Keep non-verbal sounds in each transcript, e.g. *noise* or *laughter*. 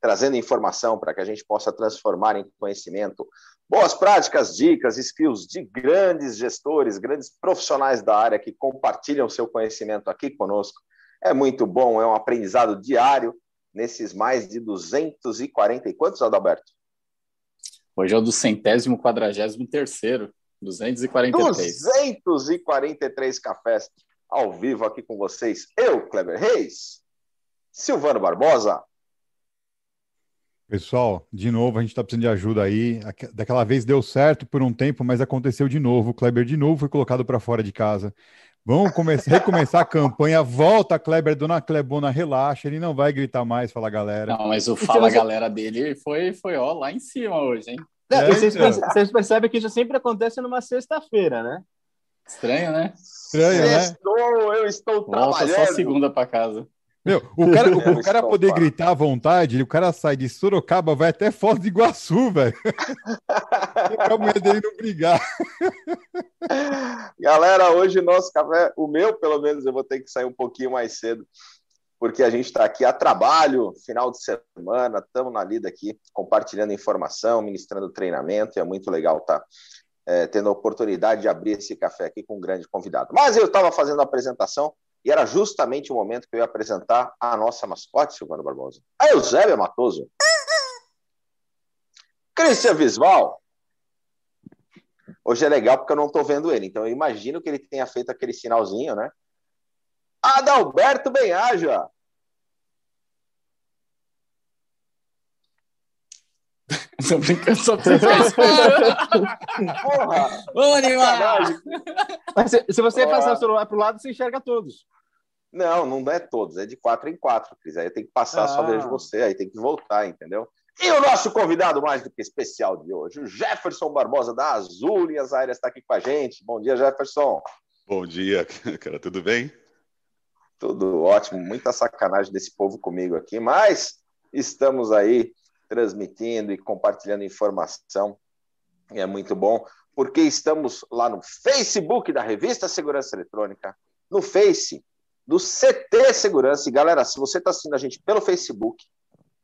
trazendo informação para que a gente possa transformar em conhecimento boas práticas, dicas, skills de grandes gestores, grandes profissionais da área que compartilham seu conhecimento aqui conosco. É muito bom, é um aprendizado diário nesses mais de 240 e quantos, Adalberto? Hoje é o do centésimo quadragésimo terceiro, 243. 243 cafés ao vivo aqui com vocês. Eu, Kleber Reis, Silvano Barbosa, Pessoal, de novo, a gente está precisando de ajuda aí. Daquela vez deu certo por um tempo, mas aconteceu de novo. O Kleber de novo foi colocado para fora de casa. Vamos começar, *laughs* recomeçar a campanha. Volta, Kleber, dona Clebona, relaxa. Ele não vai gritar mais, fala galera. Não, mas o fala você... galera dele foi, foi ó, lá em cima hoje, hein? É, vocês, então. vocês, percebem que isso sempre acontece numa sexta-feira, né? Estranho, né? Estranho, né? eu estou Volta trabalhando. só segunda para casa. Meu, o *laughs* cara, o, o cara poder gritar à vontade, o cara sai de Sorocaba, vai até Foz de Iguaçu, *laughs* velho. a mulher dele não brigar. *laughs* Galera, hoje o nosso café, o meu, pelo menos, eu vou ter que sair um pouquinho mais cedo, porque a gente está aqui a trabalho, final de semana, estamos na lida aqui, compartilhando informação, ministrando treinamento, e é muito legal estar tá, é, tendo a oportunidade de abrir esse café aqui com um grande convidado. Mas eu estava fazendo a apresentação e era justamente o momento que eu ia apresentar a nossa mascote, Silvano Barbosa, a Eusébia Matoso. Cristian Visval. Hoje é legal porque eu não estou vendo ele, então eu imagino que ele tenha feito aquele sinalzinho, né? Adalberto Benhaja. Tô brincando só Porra! Vamos animar! Mas se, se você Porra. passar o celular pro lado, você enxerga todos. Não, não é todos, é de quatro em quatro, Cris. Aí tem que passar, ah. só vejo você, aí tem que voltar, entendeu? E o nosso convidado mais do que especial de hoje, o Jefferson Barbosa da Azul Linhas Aéreas, está aqui com a gente. Bom dia, Jefferson. Bom dia, *laughs* cara, tudo bem? Tudo ótimo, muita sacanagem desse povo comigo aqui, mas estamos aí transmitindo e compartilhando informação, e é muito bom, porque estamos lá no Facebook da Revista Segurança Eletrônica, no Face do CT Segurança. E galera, se você está assistindo a gente pelo Facebook,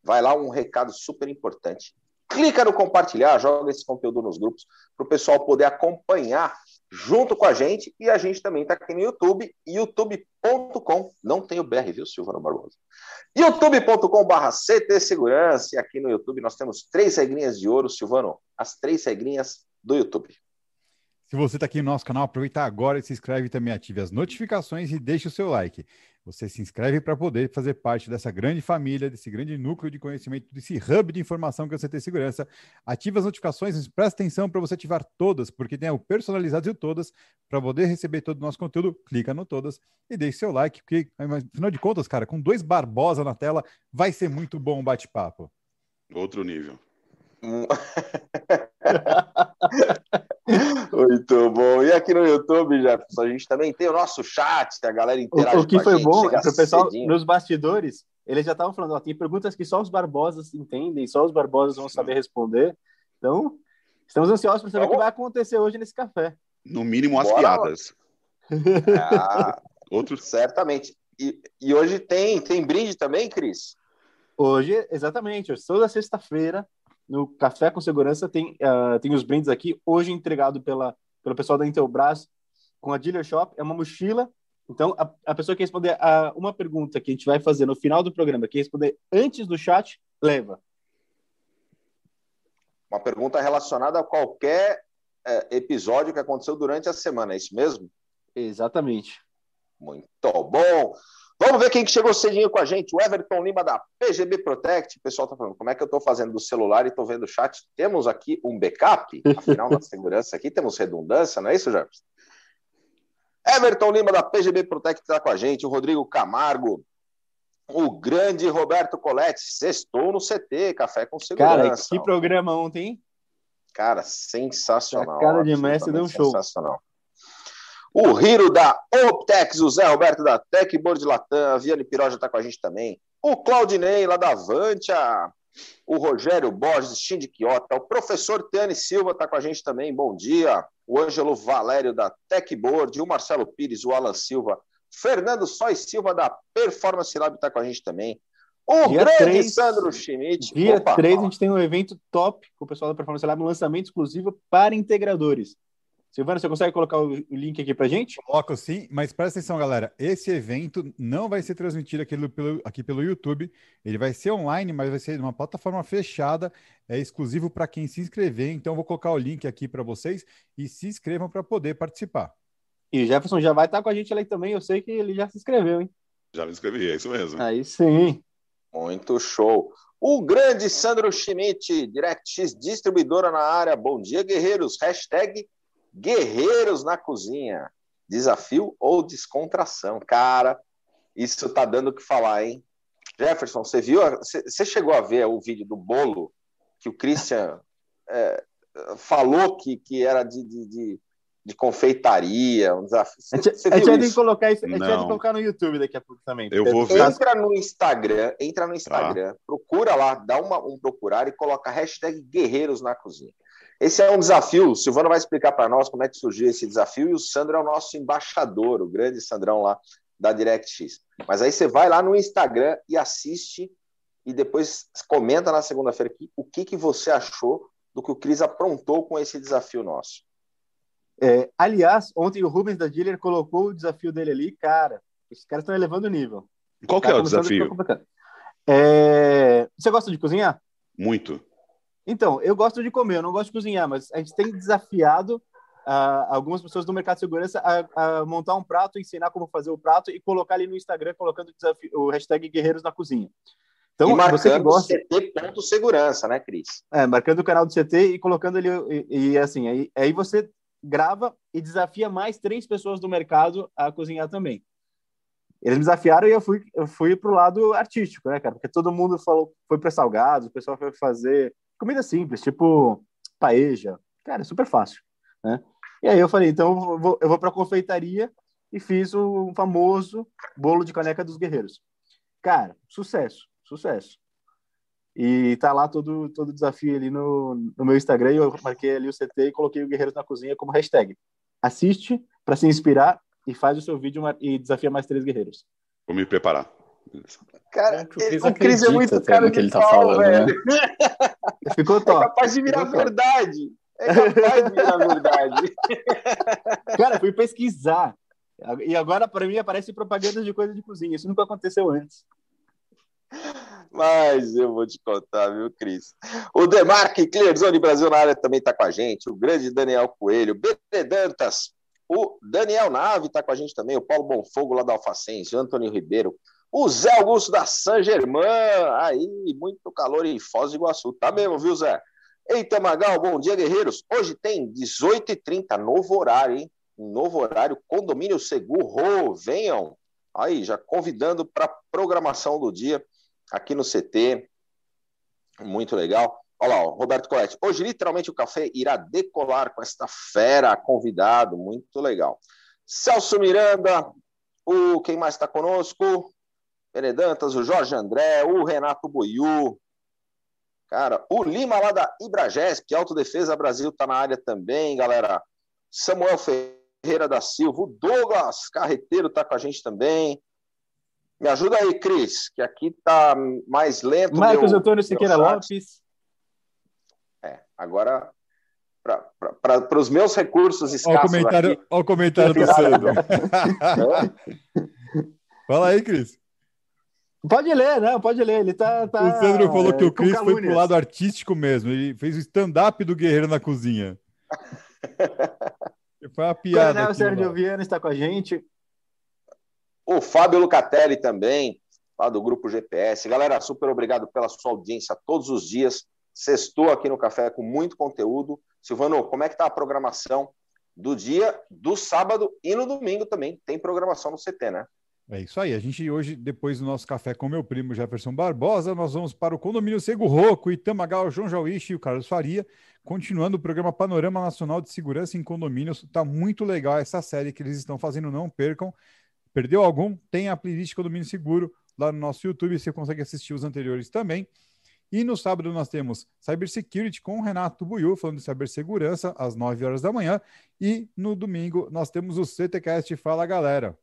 vai lá um recado super importante. Clica no compartilhar, joga esse conteúdo nos grupos para o pessoal poder acompanhar junto com a gente. E a gente também está aqui no YouTube, youtube.com. Não tem o BR, viu, Silvano Barbosa? youtube.com/barra CT Segurança. E aqui no YouTube nós temos três regrinhas de ouro, Silvano. As três regrinhas do YouTube. Se você está aqui no nosso canal, aproveita agora e se inscreve também, ative as notificações e deixe o seu like. Você se inscreve para poder fazer parte dessa grande família, desse grande núcleo de conhecimento, desse hub de informação que você tem segurança. Ative as notificações, presta atenção para você ativar todas, porque tem o personalizado e o todas. Para poder receber todo o nosso conteúdo, clica no todas e deixe seu like, porque, afinal de contas, cara, com dois Barbosa na tela, vai ser muito bom o bate-papo. Outro nível. *laughs* Muito bom. E aqui no YouTube, Jefferson, a gente também tem o nosso chat, a galera interage O, o que foi gente, bom é o pessoal, cedinho. nos bastidores, eles já estavam falando, ó, tem perguntas que só os Barbosas entendem, só os Barbosas vão saber responder. Então, estamos ansiosos para saber o que vai acontecer hoje nesse café. No mínimo as Bora piadas. Ah, *laughs* Outro... Certamente. E, e hoje tem, tem brinde também, Cris? Hoje, exatamente. Hoje, toda sexta-feira, no Café com Segurança tem, uh, tem os brindes aqui, hoje entregado pela, pelo pessoal da Intelbras com a Dealer Shop, é uma mochila. Então, a, a pessoa que responder a uma pergunta que a gente vai fazer no final do programa, que responder antes do chat, leva. Uma pergunta relacionada a qualquer é, episódio que aconteceu durante a semana, é isso mesmo? Exatamente. Muito bom. Vamos ver quem chegou cedinho com a gente. O Everton Lima da PGB Protect. O pessoal está falando, como é que eu estou fazendo do celular e estou vendo o chat? Temos aqui um backup, afinal, na segurança aqui temos redundância, não é isso, Jefferson? Everton Lima da PGB Protect está com a gente. O Rodrigo Camargo. O grande Roberto Coletti. Sextou no CT, Café com Segurança. Cara, que programa ontem, hein? Cara, sensacional. A cara de mestre deu um show. Sensacional. O Hiro da Optex, o Zé Roberto da Techboard Latam, a Viane Piró já está com a gente também. O Claudinei lá da Avantia, o Rogério Borges, Shindy Quiota, o professor Teane Silva está com a gente também, bom dia. O Ângelo Valério da Techboard, o Marcelo Pires, o Alan Silva, Fernando Sois Silva da Performance Lab está com a gente também. O Dia grande 3, Sandro Schmidt. Dia Opa, 3, a gente tem um evento top com o pessoal da Performance Lab, um lançamento exclusivo para integradores. Silvana, você consegue colocar o link aqui pra gente? Coloco sim, mas presta atenção, galera. Esse evento não vai ser transmitido aqui pelo, aqui pelo YouTube. Ele vai ser online, mas vai ser uma plataforma fechada. É exclusivo para quem se inscrever. Então, eu vou colocar o link aqui para vocês e se inscrevam para poder participar. E o Jefferson já vai estar com a gente ali também. Eu sei que ele já se inscreveu, hein? Já me inscrevi, é isso mesmo. Aí sim. Muito show. O grande Sandro Schmidt, DirectX distribuidora na área. Bom dia, guerreiros. Hashtag guerreiros na cozinha. Desafio ou descontração? Cara, isso tá dando o que falar, hein? Jefferson, você viu? Você chegou a ver o vídeo do bolo que o Christian *laughs* é, falou que, que era de, de, de, de confeitaria, um desafio. A Você, gente, você a gente viu vai ter que isso? colocar isso, a gente vai ter que Não. colocar no YouTube daqui a pouco também. Eu vou ver. Entra no Instagram, entra no Instagram, procura lá, dá uma, um procurar e coloca hashtag Guerreiros na Cozinha. Esse é um desafio, o Silvano vai explicar para nós como é que surgiu esse desafio e o Sandro é o nosso embaixador, o grande Sandrão lá da DirectX. Mas aí você vai lá no Instagram e assiste e depois comenta na segunda-feira aqui o que, que você achou do que o Cris aprontou com esse desafio nosso. É, aliás, ontem o Rubens da Dealer colocou o desafio dele ali. Cara, os caras estão elevando o nível. Qual que Tá é o desafio? É, Você gosta de cozinhar? Muito. Então, eu gosto de comer, eu não gosto de cozinhar, mas a gente tem desafiado ah, algumas pessoas do mercado de segurança a, a montar um prato, ensinar como fazer o prato e colocar ali no Instagram, colocando o, desafio, o hashtag Guerreiros na Cozinha. Então, e você que marcando gosta, CT.segurança, né, Cris? é, marcando o canal do CT e colocando ali, e, e assim, aí, aí você grava e desafia mais três pessoas do mercado a cozinhar também. Eles me desafiaram e eu fui, eu fui pro lado artístico, né, cara? Porque todo mundo falou, foi para salgados, o pessoal foi fazer comida simples, tipo paeja. Cara, é super fácil, né? E aí eu falei, então eu vou, eu vou para confeitaria e fiz o famoso bolo de caneca dos guerreiros. Cara, sucesso, sucesso. E tá lá todo todo desafio ali no, no meu Instagram eu marquei ali o CT e coloquei o Guerreiros na Cozinha como hashtag. Assiste para se inspirar e faz o seu vídeo e desafia mais três guerreiros. Vou me preparar. Cara, É o Cris é muito cara no que ele tá falando, velho. né? *laughs* Ficou É top. capaz de virar Ficou top. verdade. É capaz de virar verdade. *laughs* Cara, fui pesquisar. E agora, para mim, aparece propaganda de coisa de cozinha. Isso nunca aconteceu antes. Mas eu vou te contar, viu, Cris? O Demarque Clearzone Brasil na área também está com a gente. O grande Daniel Coelho, BT Dantas, o Daniel Nave está com a gente também. O Paulo Bonfogo lá da Alfacense, o Antônio Ribeiro, o Zé Augusto da San Germain. Aí, muito calor em Foz do Iguaçu. Tá mesmo, viu, Zé? Eita, Magal, bom dia, guerreiros. Hoje tem 18h30, novo horário, hein? Novo horário, condomínio seguro. Venham. Aí, já convidando para programação do dia aqui no CT. Muito legal. Olha lá, ó, Roberto Coletti. Hoje, literalmente, o café irá decolar com esta fera convidado. Muito legal. Celso Miranda, o quem mais está conosco? Peredantas, o Jorge André, o Renato Boiú. Cara, o Lima lá da Ibragesp, Autodefesa Brasil está na área também, galera. Samuel Ferreira da Silva, o Douglas Carreteiro está com a gente também. Me ajuda aí, Cris, que aqui tá mais lento. Marcos meu- Antônio Siqueira. Lopes. É, agora, para os meus recursos Olha o escassos comentário, aqui, olha o comentário do Sandro. *laughs* Fala aí, Cris. Pode ler, não, pode ler. Ele tá. tá o Sandro falou que é, o com Cris foi pro lado artístico mesmo. Ele fez o stand-up do Guerreiro na cozinha. *laughs* Foi uma piada. Coronel Sérgio lá. Viana está com a gente. o Fábio Lucatelli também, lá do Grupo GPS. Galera, super obrigado pela sua audiência todos os dias. Sextou aqui no Café com muito conteúdo. Silvano, como é que tá a programação do dia, do sábado e no domingo também? Tem programação no CT, né? É isso aí. A gente hoje, depois do nosso café com meu primo Jefferson Barbosa, nós vamos para o condomínio Sego Roco, Itamagal, João Jauichi e o Carlos Faria, continuando o programa Panorama Nacional de Segurança em Condomínios. Está muito legal essa série que eles estão fazendo, não percam. Perdeu algum? Tem a playlist Condomínio Seguro lá no nosso YouTube, você consegue assistir os anteriores também. E no sábado nós temos Cybersecurity com o Renato Buiu, falando de cibersegurança, às 9 horas da manhã. E no domingo nós temos o CTCast Fala Galera.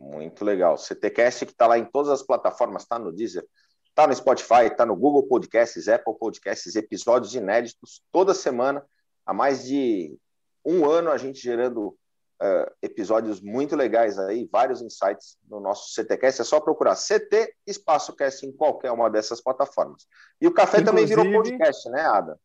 Muito legal. CTCast que está lá em todas as plataformas, está no Deezer, está no Spotify, está no Google Podcasts, Apple Podcasts, episódios inéditos toda semana. Há mais de um ano a gente gerando uh, episódios muito legais aí, vários insights no nosso CTcast. É só procurar CT Espaço Cast em qualquer uma dessas plataformas. E o Café Inclusive, também virou podcast, né, Ada?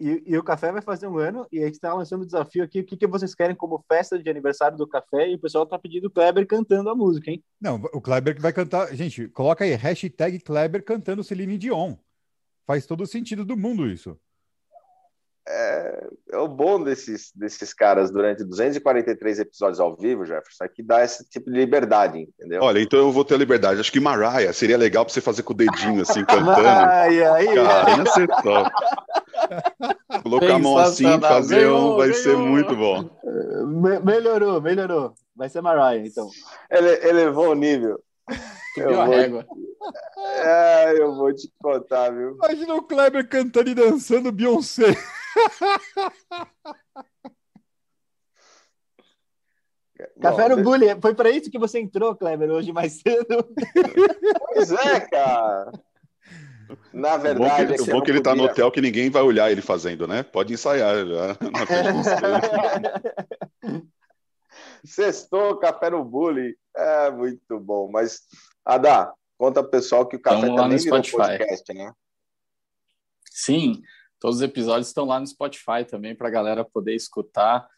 E, e, o café vai fazer um ano e a gente está lançando o desafio aqui. O que, que vocês querem como festa de aniversário do café? E o pessoal está pedindo o Kleber cantando a música, hein? Não, o Kleber vai cantar. Gente, coloca aí, hashtag Kleber cantando Celine Dion. Faz todo o sentido do mundo isso é, é, o bom desses, desses caras durante 243 episódios ao vivo, Jefferson, é que dá esse tipo de liberdade, entendeu? Olha, então eu vou ter liberdade. Acho que Mariah seria legal para você fazer com o dedinho assim, cantando. Ai, ai, Cara, ia ser top. Colocar a mão assim, fazer um, vai ser muito bom. Me melhorou, melhorou. Vai ser Mariah, então. Ele elevou o nível. Eu vou... a régua. *laughs* É, eu vou te contar, viu? Imagina o Kleber cantando e dançando Beyoncé. *laughs* Café no Bully, foi para isso que você entrou, Kleber, hoje mais cedo. Pois é, cara. Na verdade, o bom que, o bom que ele está no hotel que ninguém vai olhar ele fazendo, né? Pode ensaiar já na *laughs* frente Sextou, café no bullying. É muito bom. Mas, Adá, conta pro pessoal que o café Estamos também virou podcast, né? Sim, Todos os episódios estão lá no Spotify também para a galera poder escutar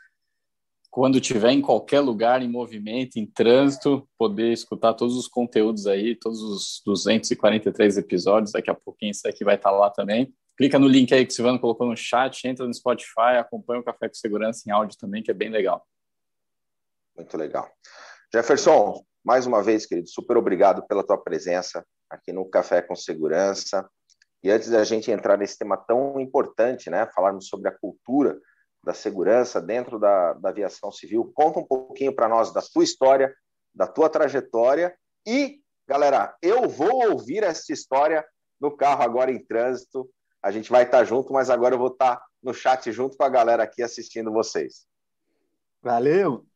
quando tiver em qualquer lugar, em movimento, em trânsito, poder escutar todos os conteúdos aí, todos os 243 episódios. Daqui a pouquinho isso aqui vai estar lá também. Clica no link aí que o Silvano colocou no chat, entra no Spotify, acompanha o Café com Segurança em áudio também, que é bem legal. Muito legal. Jefferson, mais uma vez, querido, super obrigado pela tua presença aqui no Café com Segurança. E antes da gente entrar nesse tema tão importante, né, falarmos sobre a cultura da segurança dentro da, da aviação civil, conta um pouquinho para nós da tua história, da tua trajetória e, galera, eu vou ouvir essa história no carro agora em trânsito. A gente vai estar junto, mas agora eu vou estar no chat junto com a galera aqui assistindo vocês. Valeu!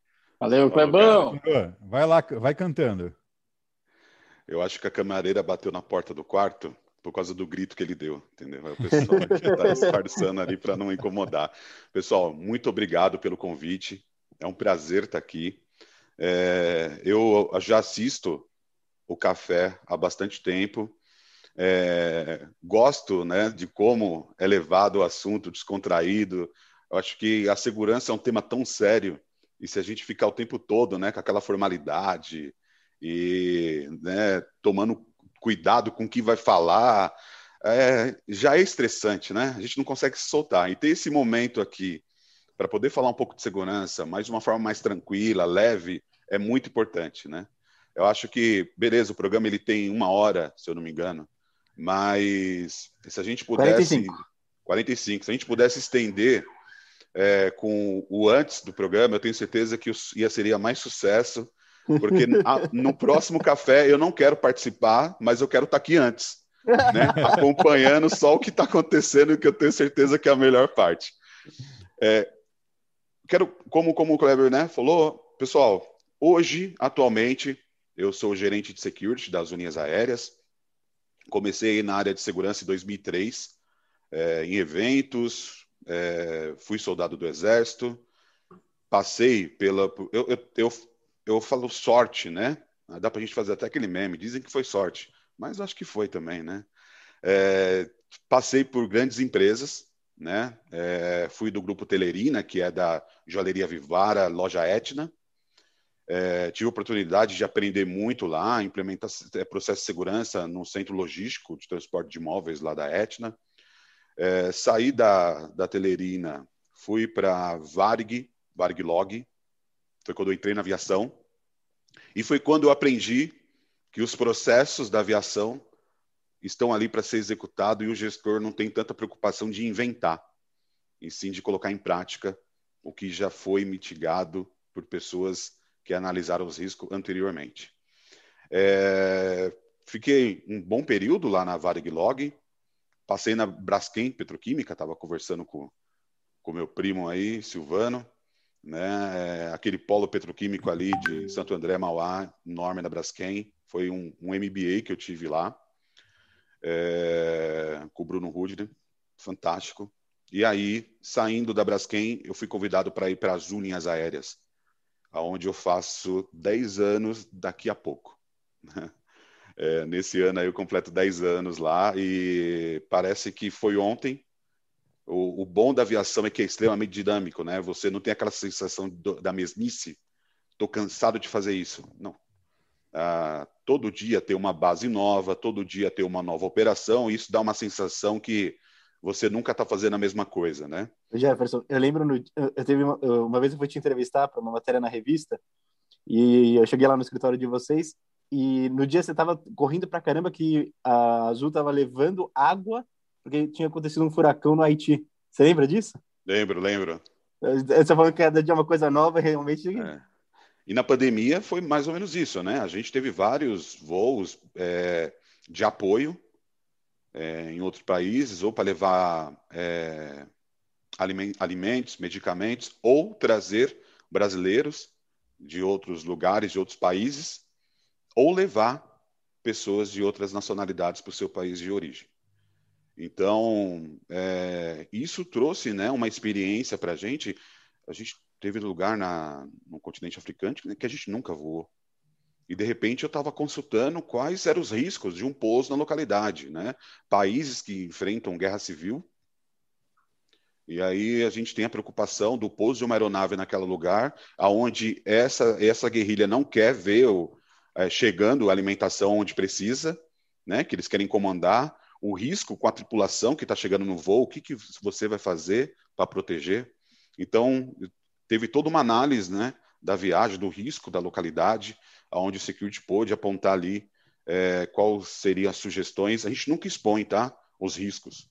Valeu, Clebão! Vai lá, vai cantando. Eu acho que a camareira bateu na porta do quarto por causa do grito que ele deu, entendeu? O pessoal está *laughs* disfarçando ali para não incomodar. Pessoal, muito obrigado pelo convite. É um prazer estar aqui. É, eu já assisto o café há bastante tempo. É, gosto né, de como é levado o assunto descontraído. Eu acho que a segurança é um tema tão sério e se a gente ficar o tempo todo né, com aquela formalidade e né, tomando cuidado com o que vai falar, é, já é estressante, né? A gente não consegue se soltar. E ter esse momento aqui para poder falar um pouco de segurança, mas de uma forma mais tranquila, leve, é muito importante, né? Eu acho que, beleza, o programa ele tem uma hora, se eu não me engano, mas se a gente pudesse. 45. 45 se a gente pudesse estender é, com o antes do programa, eu tenho certeza que ia seria mais sucesso porque *laughs* no próximo café eu não quero participar, mas eu quero estar aqui antes, né? *laughs* acompanhando só o que está acontecendo, que eu tenho certeza que é a melhor parte. É, quero, como, como o Kleber né, falou, pessoal, hoje, atualmente, eu sou gerente de security das Unias Aéreas. Comecei na área de segurança em 2003, é, em eventos, é, fui soldado do Exército, passei pela. Eu, eu, eu eu falo sorte, né? Dá para a gente fazer até aquele meme. Dizem que foi sorte, mas acho que foi também, né? É, passei por grandes empresas, né? É, fui do grupo Telerina, que é da Joalheria Vivara, loja Etna. É, tive a oportunidade de aprender muito lá, implementar é, processo de segurança no centro logístico de transporte de imóveis lá da Etna. É, saí da, da Telerina, fui para Varg, Varg Log, foi quando eu entrei na aviação. E foi quando eu aprendi que os processos da aviação estão ali para ser executado e o gestor não tem tanta preocupação de inventar, e sim de colocar em prática o que já foi mitigado por pessoas que analisaram os riscos anteriormente. É, fiquei um bom período lá na Varig Log, passei na Braskem Petroquímica, estava conversando com com meu primo aí, Silvano, né? É, aquele polo petroquímico ali de Santo André, Mauá, enorme da Braskem, foi um, um MBA que eu tive lá, é, com o Bruno Rudner, fantástico. E aí, saindo da Braskem, eu fui convidado para ir para as linhas aéreas, aonde eu faço 10 anos daqui a pouco. É, nesse ano aí eu completo 10 anos lá e parece que foi ontem. O, o, bom da aviação é que é extremamente dinâmico, né? Você não tem aquela sensação do, da mesmice. Estou cansado de fazer isso. Não. Ah, todo dia tem uma base nova, todo dia tem uma nova operação, e isso dá uma sensação que você nunca está fazendo a mesma coisa, né? Jefferson, eu lembro, no, eu teve uma, uma vez eu fui te entrevistar para uma matéria na revista, e eu cheguei lá no escritório de vocês, e no dia você estava correndo para caramba que a Azul estava levando água, porque tinha acontecido um furacão no Haiti. Você lembra disso? Lembro, lembro. Você falando que cada dia é uma coisa nova, realmente... É. E na pandemia foi mais ou menos isso, né? A gente teve vários voos é, de apoio é, em outros países, ou para levar é, alimentos, medicamentos, ou trazer brasileiros de outros lugares, de outros países, ou levar pessoas de outras nacionalidades para o seu país de origem. Então, é, isso trouxe né, uma experiência para a gente. A gente teve lugar na, no continente africano que a gente nunca voou. E, de repente, eu estava consultando quais eram os riscos de um pouso na localidade. Né? Países que enfrentam guerra civil. E aí a gente tem a preocupação do pouso de uma aeronave naquele lugar, aonde essa, essa guerrilha não quer ver o, é, chegando a alimentação onde precisa, né? que eles querem comandar, o risco com a tripulação que está chegando no voo, o que, que você vai fazer para proteger. Então, teve toda uma análise né, da viagem, do risco da localidade, onde o security pôde apontar ali é, quais seriam as sugestões. A gente nunca expõe tá, os riscos.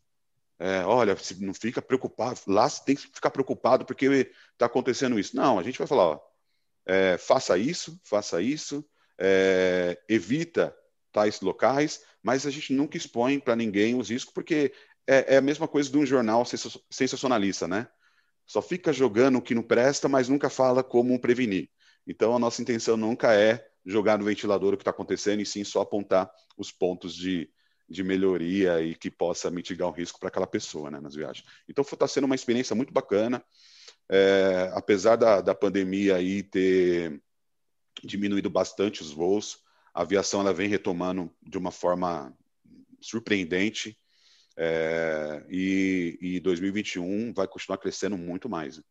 É, olha, não fica preocupado, lá você tem que ficar preocupado porque está acontecendo isso. Não, a gente vai falar, ó, é, faça isso, faça isso, é, evita tais locais, mas a gente nunca expõe para ninguém os riscos, porque é, é, a mesma coisa de um jornal sensacionalista, né? Só fica jogando o que não presta, mas nunca fala como prevenir. Então, a nossa intenção nunca é jogar no ventilador o que está acontecendo, e sim só apontar os pontos de, de melhoria e que possa mitigar o risco para aquela pessoa né, nas viagens. Então, está sendo uma experiência muito bacana. É, apesar da, da pandemia aí ter diminuído bastante os voos, a aviação ela vem retomando de uma forma surpreendente. É, e, e 2021 vai continuar crescendo muito mais.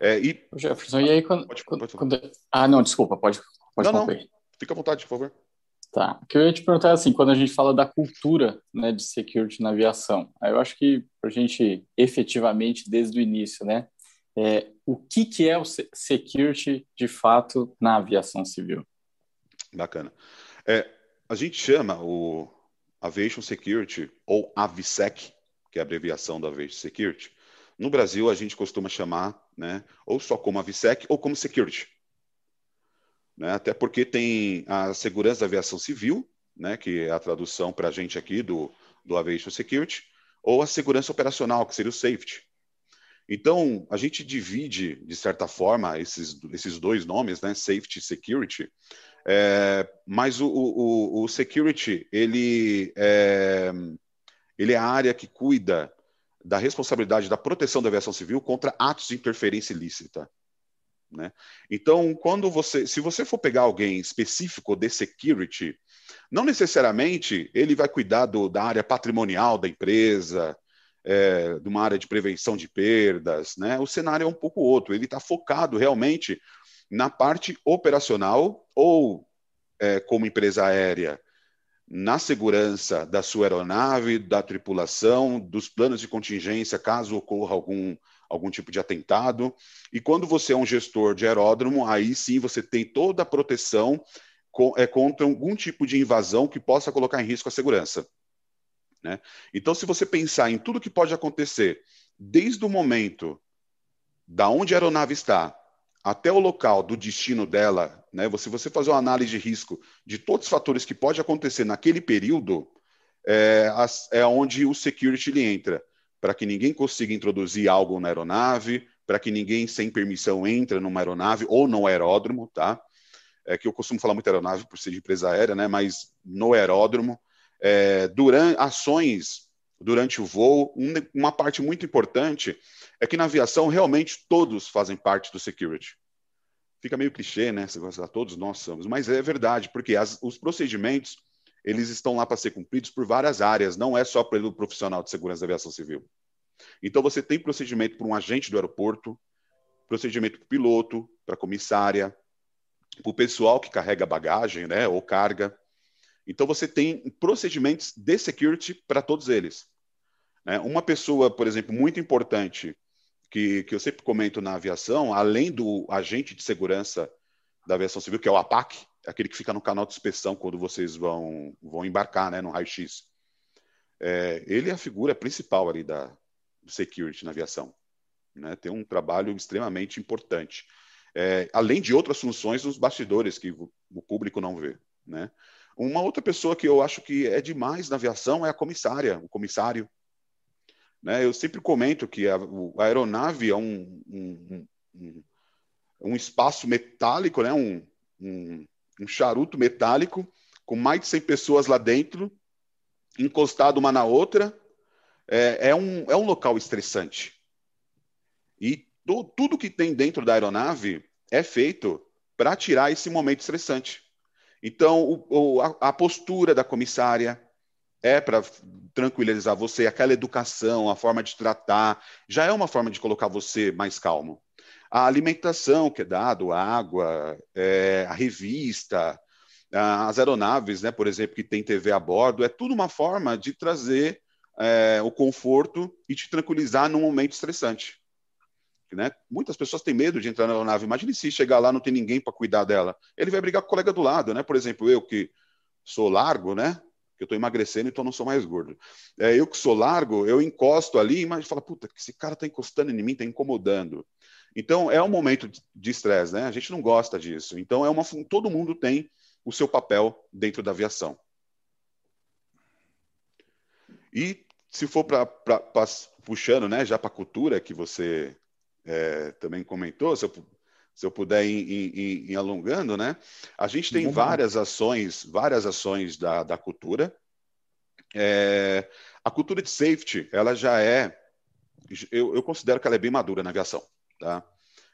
É, e... Jefferson, e aí quando, pode, pode, quando, Ah, não, desculpa, pode, pode não, não, Fica à vontade, por favor. Tá. O que eu ia te perguntar é assim, quando a gente fala da cultura né, de security na aviação, aí eu acho que para a gente efetivamente, desde o início, né, é, o que, que é o security de fato na aviação civil? Bacana. É, a gente chama o Aviation Security, ou AVSEC, que é a abreviação da Aviation Security. No Brasil, a gente costuma chamar né, ou só como AVSEC ou como Security. Né, até porque tem a segurança da aviação civil, né, que é a tradução para a gente aqui do, do Aviation Security, ou a segurança operacional, que seria o Safety. Então, a gente divide, de certa forma, esses, esses dois nomes, né, Safety e Security, é, mas o, o, o, security, ele é, ele é a área que cuida da responsabilidade da proteção da aviação civil contra atos de interferência ilícita. Né? Então, quando você, se você for pegar alguém específico de security, não necessariamente ele vai cuidar do, da área patrimonial da empresa, é, de uma área de prevenção de perdas, né? O cenário é um pouco outro. Ele está focado realmente na parte operacional ou, é, como empresa aérea, na segurança da sua aeronave, da tripulação, dos planos de contingência, caso ocorra algum, algum tipo de atentado. E quando você é um gestor de aeródromo, aí sim você tem toda a proteção é, contra algum tipo de invasão que possa colocar em risco a segurança. Né? Então, se você pensar em tudo que pode acontecer, desde o momento da onde a aeronave está até o local do destino dela, né? Se você fazer uma análise de risco de todos os fatores que pode acontecer naquele período, é, é onde o security entra, para que ninguém consiga introduzir algo na aeronave, para que ninguém sem permissão entre numa aeronave ou no aeródromo, tá? É que eu costumo falar muito aeronave por ser de empresa aérea, né? Mas no aeródromo, é, durante ações durante o voo, um, uma parte muito importante é que na aviação realmente todos fazem parte do security. Fica meio clichê, né? Você gosta, todos nós somos, mas é verdade, porque as, os procedimentos eles estão lá para ser cumpridos por várias áreas, não é só pelo profissional de segurança da aviação civil. Então você tem procedimento para um agente do aeroporto, procedimento para piloto, para comissária, para o pessoal que carrega bagagem, né, ou carga. Então você tem procedimentos de security para todos eles. Né? Uma pessoa, por exemplo, muito importante que, que eu sempre comento na aviação, além do agente de segurança da aviação civil, que é o APAC, aquele que fica no canal de inspeção quando vocês vão, vão embarcar né, no raio-x. É, ele é a figura principal ali da security na aviação. Né? Tem um trabalho extremamente importante. É, além de outras funções nos bastidores que o público não vê. Né? Uma outra pessoa que eu acho que é demais na aviação é a comissária, o comissário. Né? Eu sempre comento que a, a aeronave é um, um, um, um, espaço metálico, né? um, um, charuto metálico com mais de 100 pessoas lá dentro, encostado uma na outra. É, é, um, é um local estressante. E do, tudo que tem dentro da aeronave é feito para tirar esse momento estressante. Então, o, a, a, postura da comissária é para tranquilizar você, aquela educação, a forma de tratar, já é uma forma de colocar você mais calmo a alimentação que é dado, a água, é, a revista, as aeronaves, né, por exemplo, que tem TV a bordo, é tudo uma forma de trazer é, o conforto e te tranquilizar num momento estressante. Né? Muitas pessoas têm medo de entrar na aeronave. Imagine se chegar lá não tem ninguém para cuidar dela. Ele vai brigar com o colega do lado, né? Por exemplo, eu que sou largo, né? Que eu estou emagrecendo, então não sou mais gordo. É, eu que sou largo, eu encosto ali, mas fala, puta, esse cara está encostando em mim, está incomodando. Então, é um momento de estresse, né? A gente não gosta disso. Então, é uma todo mundo tem o seu papel dentro da aviação. E se for para puxando, né, já para a cultura que você é, também comentou, se eu, se eu puder ir, ir, ir, alongando, né? A gente tem várias ações, várias ações da, da cultura. É, a cultura de safety, ela já é, eu, eu considero que ela é bem madura na aviação tá?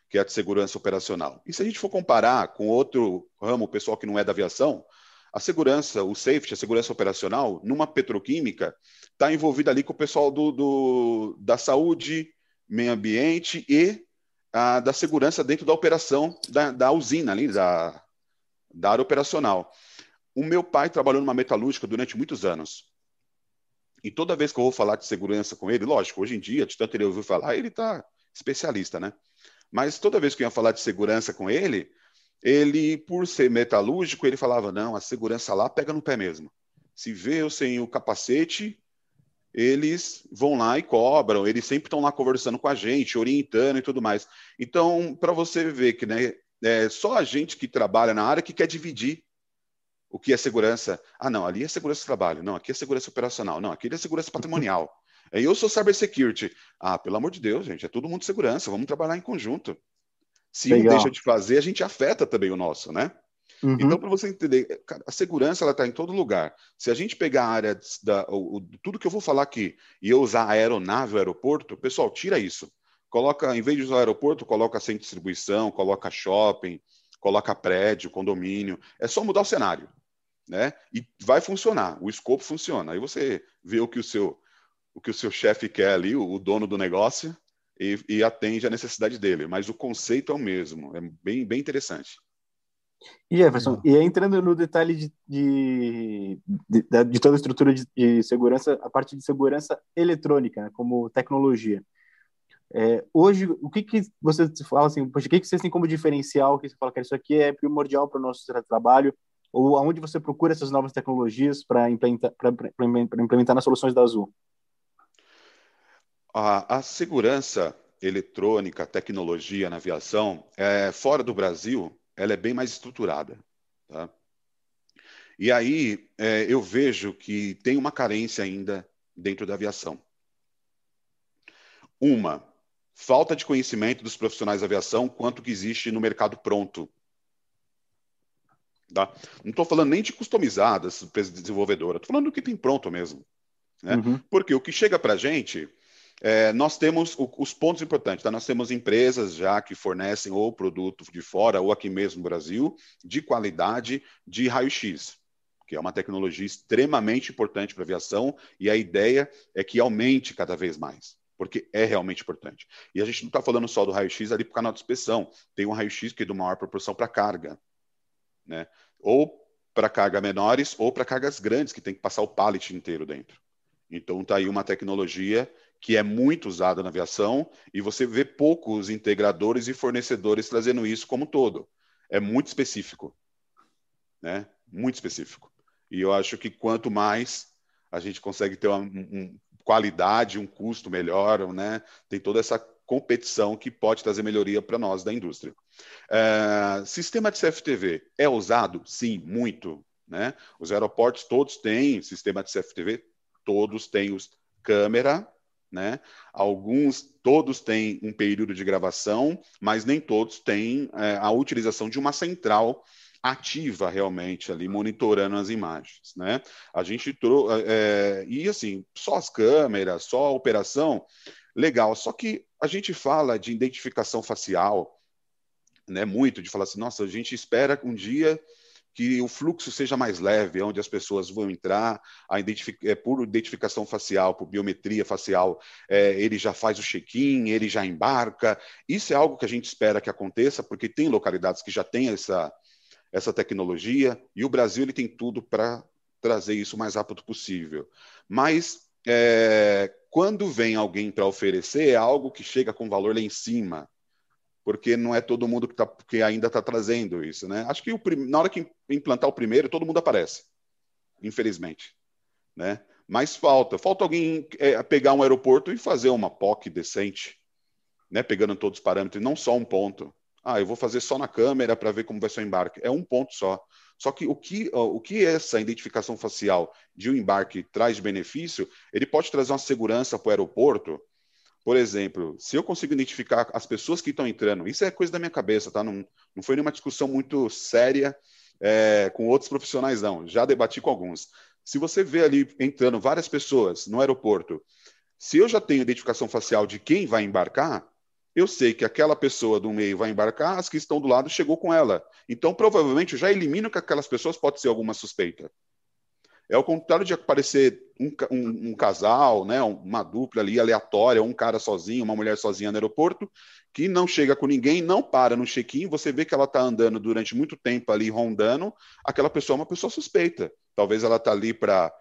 que é a de segurança operacional. E se a gente for comparar com outro ramo, o pessoal que não é da aviação, a segurança, o safety, a segurança operacional, numa petroquímica, está envolvida ali com o pessoal do, do, da saúde, meio ambiente e a, da segurança dentro da operação da, da usina ali, da, da área operacional. O meu pai trabalhou numa metalúrgica durante muitos anos. E toda vez que eu vou falar de segurança com ele, lógico, hoje em dia, de tanto ele ouvir falar, ele está especialista, né? Mas toda vez que eu ia falar de segurança com ele, ele, por ser metalúrgico, ele falava: não, a segurança lá pega no pé mesmo. Se vê eu sem o capacete, eles vão lá e cobram, eles sempre estão lá conversando com a gente, orientando e tudo mais. Então, para você ver que né, é só a gente que trabalha na área que quer dividir o que é segurança. Ah, não, ali é segurança de trabalho, não, aqui é segurança operacional, não, aqui é segurança patrimonial. *laughs* Eu sou cybersecurity. Ah, pelo amor de Deus, gente, é todo mundo segurança, vamos trabalhar em conjunto. Se Legal. um deixa de fazer, a gente afeta também o nosso, né? Uhum. Então, para você entender, a segurança ela está em todo lugar. Se a gente pegar a área da o, o, tudo que eu vou falar aqui e eu usar a aeronave, o aeroporto, pessoal, tira isso. Coloca, em vez de usar o aeroporto, coloca sem distribuição, coloca shopping, coloca prédio, condomínio. É só mudar o cenário, né? E vai funcionar. O escopo funciona. Aí você vê o que o seu o que o seu chefe quer ali, o, dono do negócio, e, e, atende a necessidade dele. Mas o conceito é o mesmo. É bem, bem interessante. E Jefferson, e entrando no detalhe de, de, de, de toda a estrutura de, de, segurança, a parte de segurança eletrônica, né, como tecnologia. É, hoje, o que, que você fala assim, poxa, o que, que vocês têm como diferencial, que você fala que isso aqui é primordial para o nosso trabalho, ou aonde você procura essas novas tecnologias para implementar, implementar nas soluções da Azul? A, a, segurança eletrônica, tecnologia na aviação, é, fora do Brasil, ela é bem mais estruturada. Tá? E aí é, eu vejo que tem uma carência ainda dentro da aviação. Uma, falta de conhecimento dos profissionais da aviação quanto que existe no mercado pronto. Tá? Não estou falando nem de customizadas, desenvolvedora, estou falando do que tem pronto mesmo. Né? Uhum. Porque o que chega para a gente, é, nós temos o, os pontos importantes. Tá? Nós temos empresas já que fornecem ou produto de fora ou aqui mesmo no Brasil, de qualidade de raio-x, que é uma tecnologia extremamente importante para a aviação, e a ideia é que aumente cada vez mais porque é realmente importante. E a gente não está falando só do raio-x ali para o canal de inspeção. Tem um raio-x que é de maior proporção para carga. Né? Ou para cargas menores, ou para cargas grandes, que tem que passar o pallet inteiro dentro. Então está aí uma tecnologia que é muito usada na aviação e você vê poucos integradores e fornecedores trazendo isso como todo. É muito específico. Né? Muito específico. E eu acho que quanto mais a gente consegue ter uma, um, qualidade, um custo melhor, né? Tem toda essa competição que pode trazer melhoria para nós da indústria. É, sistema de CFTV é usado? Sim, muito. Né? Os aeroportos todos têm sistema de CFTV, todos têm os câmera, né? Alguns, todos têm um período de gravação, mas nem todos têm é, a utilização de uma central ativa realmente ali, monitorando as imagens, né? A gente trouxe, é, e assim, só as câmeras, só a operação, legal. Só que a gente fala de identificação facial, né? Muito de falar assim, nossa, a gente espera um dia que o fluxo seja mais leve, onde as pessoas vão entrar, a identific... é, por identificação facial, por biometria facial, é, ele já faz o check-in, ele já embarca. Isso é algo que a gente espera que aconteça, porque tem localidades que já têm essa, essa tecnologia e o Brasil ele tem tudo para trazer isso o mais rápido possível. Mas é, quando vem alguém para oferecer, é algo que chega com valor lá em cima, porque não é todo mundo que, tá, que ainda está trazendo isso. Né? Acho que o, na hora que implantar o primeiro, todo mundo aparece, infelizmente. Né? Mas falta, falta alguém é, pegar um aeroporto e fazer uma POC decente, né? pegando todos os parâmetros, não só um ponto. Ah, eu vou fazer só na câmera para ver como vai ser o embarque. É um ponto só. Só que o que, o que essa identificação facial de um embarque traz de benefício, ele pode trazer uma segurança para o aeroporto. Por exemplo, se eu consigo identificar as pessoas que estão entrando, isso é coisa da minha cabeça, tá? Não, não foi nenhuma discussão muito séria é, com outros profissionais, não. Já debati com alguns. Se você vê ali entrando várias pessoas no aeroporto, se eu já tenho identificação facial de quem vai embarcar, eu sei que aquela pessoa do meio vai embarcar, as que estão do lado chegou com ela. Então, provavelmente, eu já elimino que aquelas pessoas pode ser alguma suspeita. É o contrário de aparecer um, um, um, casal, né, uma dupla ali aleatória, um cara sozinho, uma mulher sozinha no aeroporto, que não chega com ninguém, não para no check-in, você vê que ela está andando durante muito tempo ali rondando, aquela pessoa é uma pessoa suspeita. Talvez ela está ali para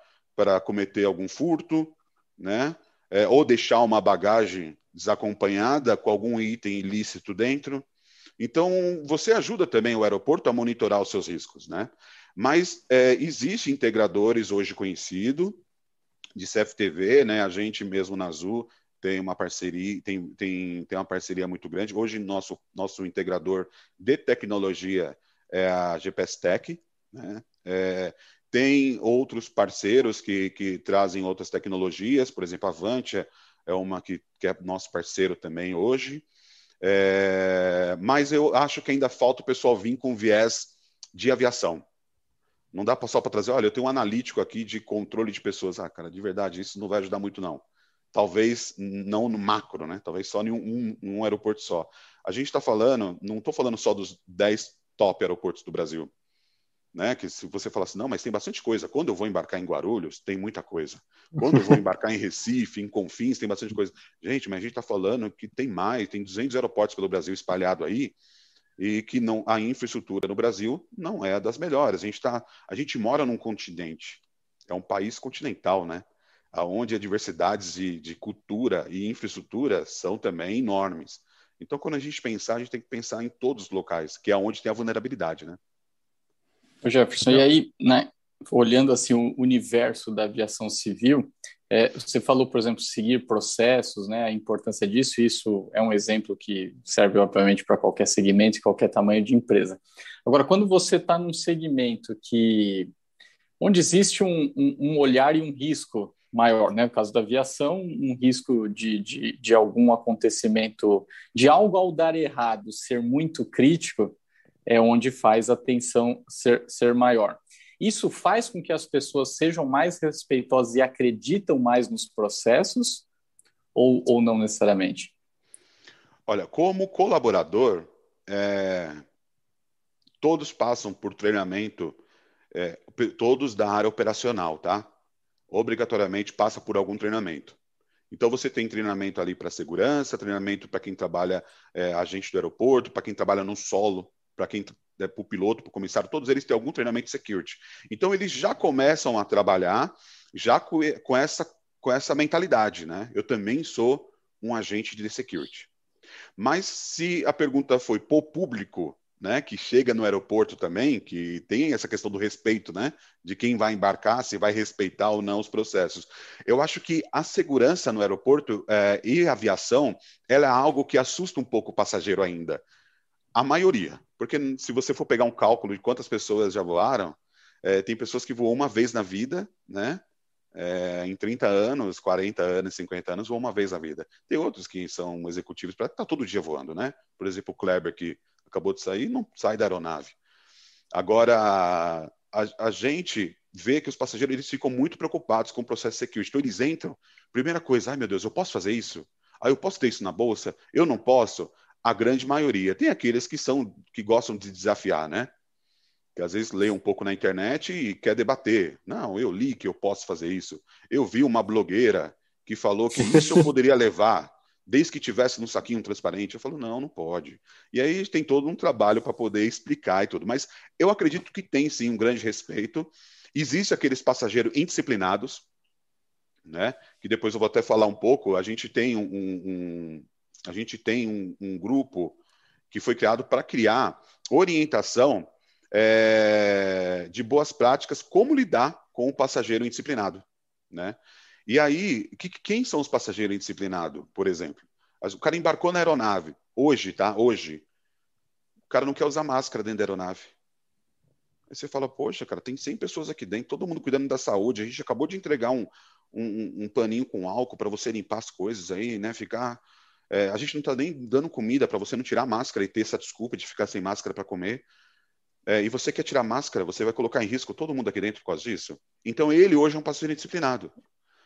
cometer algum furto, né? É, ou deixar uma bagagem desacompanhada com algum item ilícito dentro. Então, você ajuda também o aeroporto a monitorar os seus riscos, né? Mas é, existe integradores hoje conhecido de CFTV, né? A gente mesmo na Azul tem uma parceria, tem, tem, tem uma parceria muito grande. Hoje, nosso, nosso integrador de tecnologia é a GPS Tech, né? É, tem outros parceiros que, que trazem outras tecnologias, por exemplo, a Avantia é uma que, que é nosso parceiro também hoje. É, mas eu acho que ainda falta o pessoal vir com viés de aviação. Não dá só para trazer, olha, eu tenho um analítico aqui de controle de pessoas. Ah, cara, de verdade, isso não vai ajudar muito, não. Talvez não no macro, né? Talvez só em um, um, aeroporto só. A gente está falando, não estou falando só dos 10 top aeroportos do Brasil né? Que se você falar assim, não, mas tem bastante coisa. Quando eu vou embarcar em Guarulhos, tem muita coisa. Quando eu vou embarcar em Recife, em Confins, tem bastante coisa. Gente, mas a gente está falando que tem mais, tem 200 aeroportos pelo Brasil espalhado aí e que não a infraestrutura no Brasil não é das melhores. A gente tá, a gente mora num continente, é um país continental, né? aonde as diversidades de, de cultura e infraestrutura são também enormes. Então, quando a gente pensar, a gente tem que pensar em todos os locais, que é onde tem a vulnerabilidade, né? Jefferson, e aí, né, olhando assim o universo da aviação civil, é, você falou, por exemplo, seguir processos, né, a importância disso, isso é um exemplo que serve, obviamente, para qualquer segmento e qualquer tamanho de empresa. Agora, quando você está num segmento que onde existe um, um, um, olhar e um risco maior, né, no caso da aviação, um risco de, de, de algum acontecimento, de algo ao dar errado ser muito crítico, é onde faz a tensão ser, ser maior. Isso faz com que as pessoas sejam mais respeitosas e acreditam mais nos processos ou, ou não necessariamente? Olha, como colaborador, é, todos passam por treinamento, é, todos da área operacional, tá? Obrigatoriamente passa por algum treinamento. Então você tem treinamento ali para segurança, treinamento para quem trabalha é, agente do aeroporto, para quem trabalha no solo, para quem né, para o piloto, para o comissário, todos eles têm algum treinamento de security. Então, eles já começam a trabalhar já com, com, essa, com essa mentalidade, né? Eu também sou um agente de security. Mas se a pergunta foi para o público, né, que chega no aeroporto também, que tem essa questão do respeito, né, de quem vai embarcar, se vai respeitar ou não os processos. Eu acho que a segurança no aeroporto é, e a aviação, ela é algo que assusta um pouco o passageiro ainda. A maioria, porque se você for pegar um cálculo de quantas pessoas já voaram, é, tem pessoas que voam uma vez na vida, né? É, em 30 anos, 40 anos, 50 anos, voam uma vez na vida. Tem outros que são executivos para tá todo dia voando, né? Por exemplo, o Kleber, que acabou de sair, não sai da aeronave. Agora, a, a gente vê que os passageiros eles ficam muito preocupados com o processo security. Então, eles entram, primeira coisa, ai meu Deus, eu posso fazer isso? Ah, eu posso ter isso na bolsa? Eu não posso? A grande maioria. Tem aqueles que são que gostam de desafiar, né? Que às vezes lê um pouco na internet e quer debater. Não, eu li que eu posso fazer isso. Eu vi uma blogueira que falou que *laughs* isso eu poderia levar, desde que tivesse no saquinho transparente. Eu falo, não, não pode. E aí tem todo um trabalho para poder explicar e tudo. Mas eu acredito que tem sim um grande respeito. Existem aqueles passageiros indisciplinados, né? Que depois eu vou até falar um pouco. A gente tem um, um, a gente tem um, um grupo que foi criado para criar orientação é, de boas práticas, como lidar com o passageiro indisciplinado, né? E aí, que, quem são os passageiros indisciplinados, por exemplo? O cara embarcou na aeronave, hoje, tá? Hoje, o cara não quer usar máscara dentro da aeronave. Aí você fala, poxa, cara, tem 100 pessoas aqui dentro, todo mundo cuidando da saúde, a gente acabou de entregar um, um, um paninho com álcool para você limpar as coisas aí, né? Ficar é, a gente não está nem dando comida para você não tirar máscara e ter essa desculpa de ficar sem máscara para comer. É, e você quer tirar máscara, você vai colocar em risco todo mundo aqui dentro por causa disso. Então ele hoje é um paciente disciplinado.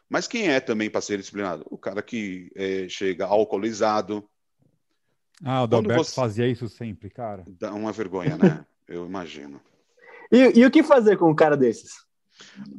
Mas quem é também paciente disciplinado? O cara que é, chega alcoolizado. Ah, o Dalberto você... fazia isso sempre, cara. Dá uma vergonha, né? *laughs* Eu imagino. E, e, o que fazer com um cara desses?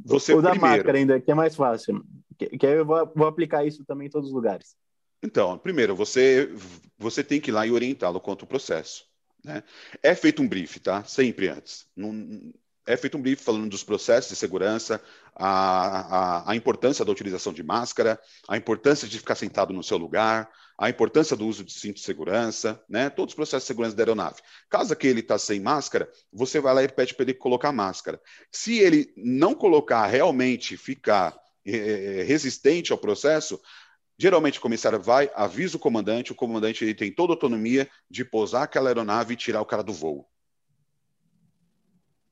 Você o da máscara ainda, que é mais fácil. Que, que eu vou, vou aplicar isso também em todos os lugares. Então, primeiro, você, você tem que ir lá e orientá-lo quanto ao processo. Né? É feito um brief, tá? Sempre antes. Não, é feito um brief falando dos processos de segurança, a, a, a, importância da utilização de máscara, a importância de ficar sentado no seu lugar, a importância do uso de cinto de segurança, né? Todos os processos de segurança da aeronave. Caso que ele está sem máscara, você vai lá e pede para ele colocar máscara. Se ele não colocar, realmente ficar é, resistente ao processo, Geralmente o comissário vai, avisa o comandante, o comandante ele tem toda a autonomia de pousar aquela aeronave e tirar o cara do voo.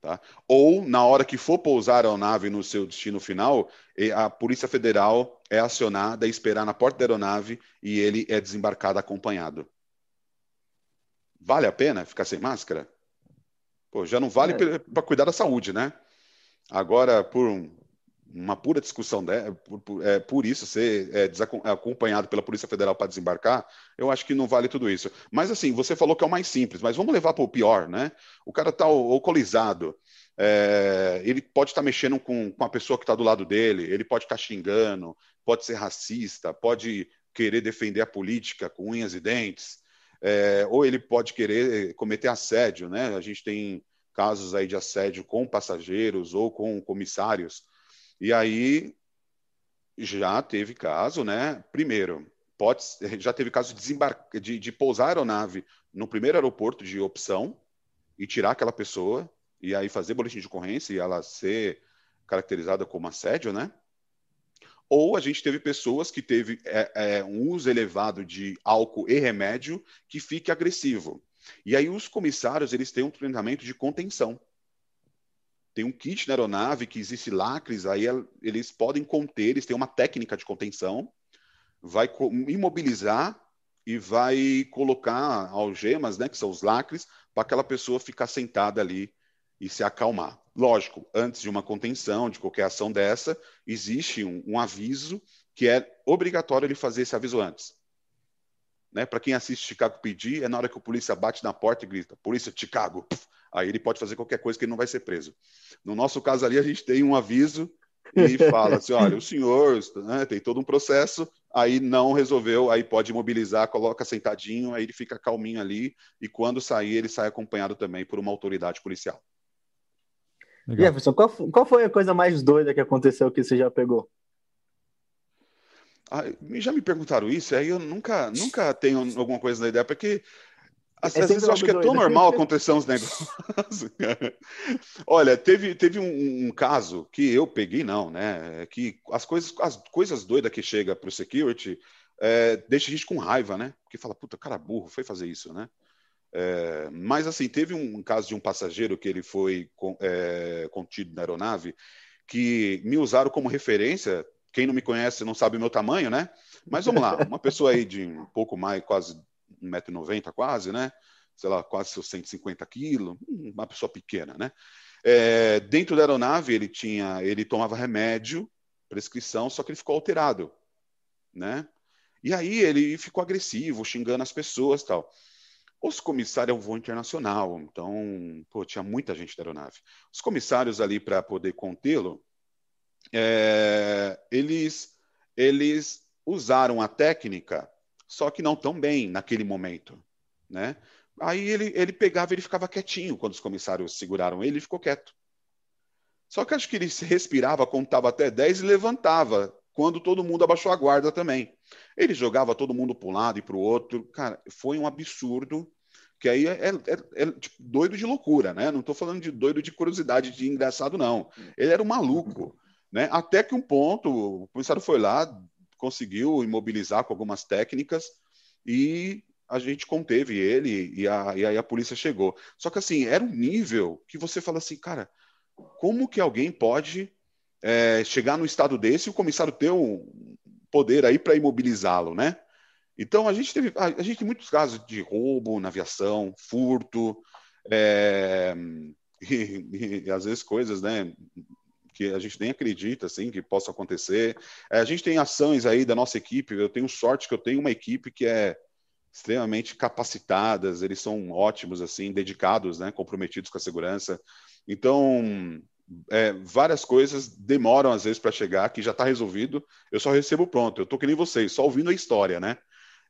Tá? Ou, na hora que for pousar a aeronave no seu destino final, a Polícia Federal é acionada e esperar na porta da aeronave e ele é desembarcado acompanhado. Vale a pena ficar sem máscara? Pô, já não vale é. para cuidar da saúde, né? Agora, por uma pura discussão de, por, por, é, por isso ser é, acompanhado pela Polícia Federal para desembarcar, eu acho que não vale tudo isso. Mas assim, você falou que é o mais simples, mas vamos levar para o pior, né? O cara está alcoolizado, é, ele pode estar tá mexendo com, com a pessoa que está do lado dele, ele pode estar tá xingando, pode ser racista, pode querer defender a política com unhas e dentes, é, ou ele pode querer cometer assédio, né? A gente tem casos aí de assédio com passageiros ou com comissários e aí já teve caso, né? Primeiro, pode, já teve caso de, desembarcar, de, de pousar a aeronave no primeiro aeroporto de opção e tirar aquela pessoa e aí fazer boletim de ocorrência e ela ser caracterizada como assédio, né? Ou a gente teve pessoas que teve é, é, um uso elevado de álcool e remédio que fique agressivo. E aí os comissários eles têm um treinamento de contenção. Tem um kit na aeronave que existe lacres, aí eles podem conter, eles têm uma técnica de contenção, vai imobilizar e vai colocar algemas, né, que são os lacres, para aquela pessoa ficar sentada ali e se acalmar. Lógico, antes de uma contenção, de qualquer ação dessa, existe um, um aviso que é obrigatório ele fazer esse aviso antes. Né? Para quem assiste Chicago PD, é na hora que o polícia bate na porta e grita: Polícia, Chicago! Aí ele pode fazer qualquer coisa que ele não vai ser preso. No nosso caso ali, a gente tem um aviso e *laughs* fala assim: olha, o senhor né, tem todo um processo, aí não resolveu, aí pode imobilizar, coloca sentadinho, aí ele fica calminho ali, e quando sair, ele sai acompanhado também por uma autoridade policial. Legal. Jefferson, qual, qual foi a coisa mais doida que aconteceu que você já pegou? Ah, já me perguntaram isso, aí eu nunca, nunca tenho alguma coisa na ideia, porque às, é às vezes eu acho que é tão normal acontecer uns negócios. *laughs* Olha, teve, teve um, um, caso que eu peguei, não, né? Que as coisas, as coisas doidas que chega para o security é, deixa a gente com raiva, né? Porque fala, puta, cara burro, foi fazer isso, né? É, mas assim, teve um caso de um passageiro que ele foi é, contido na aeronave que me usaram como referência. Quem não me conhece não sabe o meu tamanho, né? Mas vamos lá, *laughs* uma pessoa aí de um pouco mais, quase 1,90m quase, né? Sei lá, quase seus 150 quilos, uma pessoa pequena, né? É, dentro da aeronave ele tinha, ele tomava remédio, prescrição, só que ele ficou alterado, né? E aí ele ficou agressivo, xingando as pessoas, tal. Os comissários é um voo internacional, então, pô, tinha muita gente da aeronave. Os comissários ali para poder contê-lo, é, eles, eles usaram a técnica, só que não tão bem naquele momento, né? Aí ele, ele pegava, ele ficava quietinho quando os comissários seguraram ele, ele ficou quieto. Só que acho que ele respirava, contava até 10 e levantava quando todo mundo abaixou a guarda também. Ele jogava todo mundo para um lado e para o outro. Cara, foi um absurdo. Que aí é, é, é tipo, doido de loucura, né? Não estou falando de doido de curiosidade, de engraçado, não. Ele era um maluco, né? Até que um ponto, o comissário foi lá, conseguiu imobilizar com algumas técnicas e a gente conteve ele e, a, e aí a polícia chegou. Só que assim, era um nível que você fala assim, cara, como que alguém pode é, chegar no estado desse e o comissário ter um poder aí para imobilizá-lo, né? Então a gente teve a, gente tem muitos casos de roubo na aviação, furto, é, *laughs* e, e, às vezes coisas, né? Que a gente nem acredita assim que possa acontecer. É, a gente tem ações aí da nossa equipe. Eu tenho sorte que eu tenho uma equipe que é extremamente capacitadas. Eles são ótimos assim, dedicados, né? Comprometidos com a segurança. Então é, várias coisas demoram às vezes para chegar, que já está resolvido, eu só recebo pronto. Eu tô que nem vocês, só ouvindo a história, né?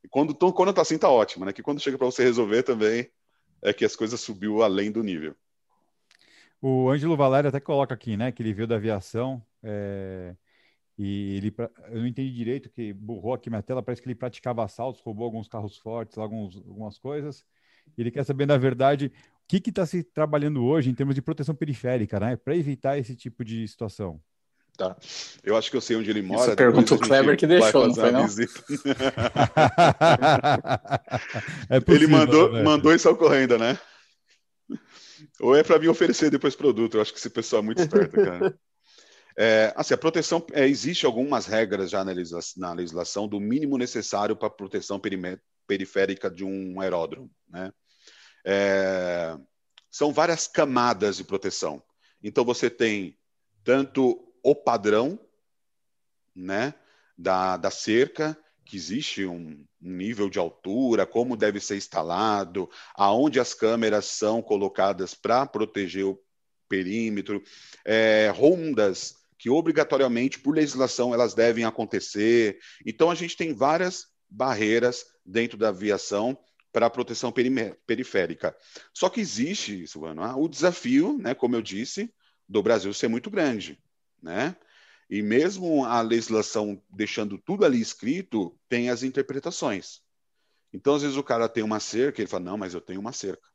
E quando, tô, quando tá assim, tá ótimo, né? Que quando chega para você resolver também, é que as coisas subiu além do nível. O Ângelo Valério até coloca aqui, né? Que ele veio da aviação é, e ele, eu não entendi direito, que burrou aqui minha tela, parece que ele praticava assaltos, roubou alguns carros fortes, alguns, algumas coisas. Ele quer saber, na verdade, o que está se trabalhando hoje em termos de proteção periférica, né? Para evitar esse tipo de situação. Tá. Eu acho que eu sei onde ele mora. Isso pergunta o Kleber que deixou, não foi não? *laughs* é possível, ele mandou, né? mandou e saiu correndo, né? Ou é para me oferecer depois produto. Eu acho que esse pessoal é muito esperto, cara. *laughs* É, assim, a proteção, é, existe algumas regras já na legislação, na legislação do mínimo necessário para a proteção periférica de um aeródromo, né? É, são várias camadas de proteção. Então você tem tanto o padrão, né, da, da cerca, que existe um, nível de altura, como deve ser instalado, aonde as câmeras são colocadas para proteger o perímetro, é, rondas que obrigatoriamente, por legislação, elas devem acontecer. Então, a gente tem várias barreiras dentro da aviação para a proteção periférica. Só que existe, Silvano, o desafio, né, como eu disse, do Brasil ser muito grande. Né? E mesmo a legislação deixando tudo ali escrito, tem as interpretações. Então, às vezes, o cara tem uma cerca, ele fala: Não, mas eu tenho uma cerca.